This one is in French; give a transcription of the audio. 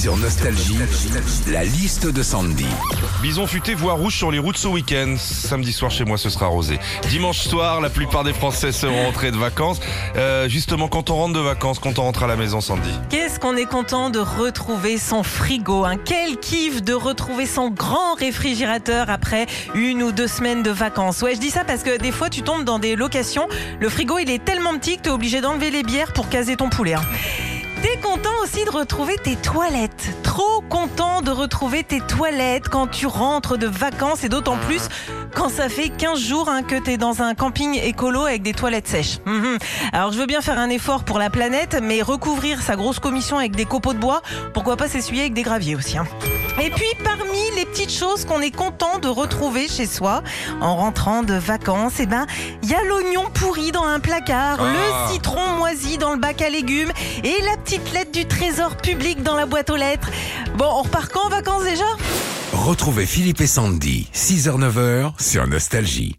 Sur Nostalgie, la liste de Sandy. Bison futé voie rouge sur les routes ce week-end. Samedi soir chez moi ce sera rosé. Dimanche soir, la plupart des Français seront rentrés de vacances. Euh, justement, quand on rentre de vacances, quand on rentre à la maison, Sandy. Qu'est-ce qu'on est content de retrouver son frigo. Hein. Quel kiff de retrouver son grand réfrigérateur après une ou deux semaines de vacances. Ouais, je dis ça parce que des fois tu tombes dans des locations. Le frigo il est tellement petit que tu es obligé d'enlever les bières pour caser ton poulet. hein. Aussi de retrouver tes toilettes. Trop content de retrouver tes toilettes quand tu rentres de vacances et d'autant plus quand ça fait 15 jours hein, que t'es dans un camping écolo avec des toilettes sèches. Mhm. Alors je veux bien faire un effort pour la planète, mais recouvrir sa grosse commission avec des copeaux de bois, pourquoi pas s'essuyer avec des graviers aussi. hein. Et puis parmi les petites choses qu'on est content de retrouver chez soi en rentrant de vacances, eh ben il y a l'oignon pourri dans un placard, Ah. le citron moisi dans le bac à légumes et la petite lettre du trésor public dans la boîte aux lettres. Bon, on repart quand en vacances déjà? Retrouvez Philippe et Sandy, 6h-9h sur Nostalgie.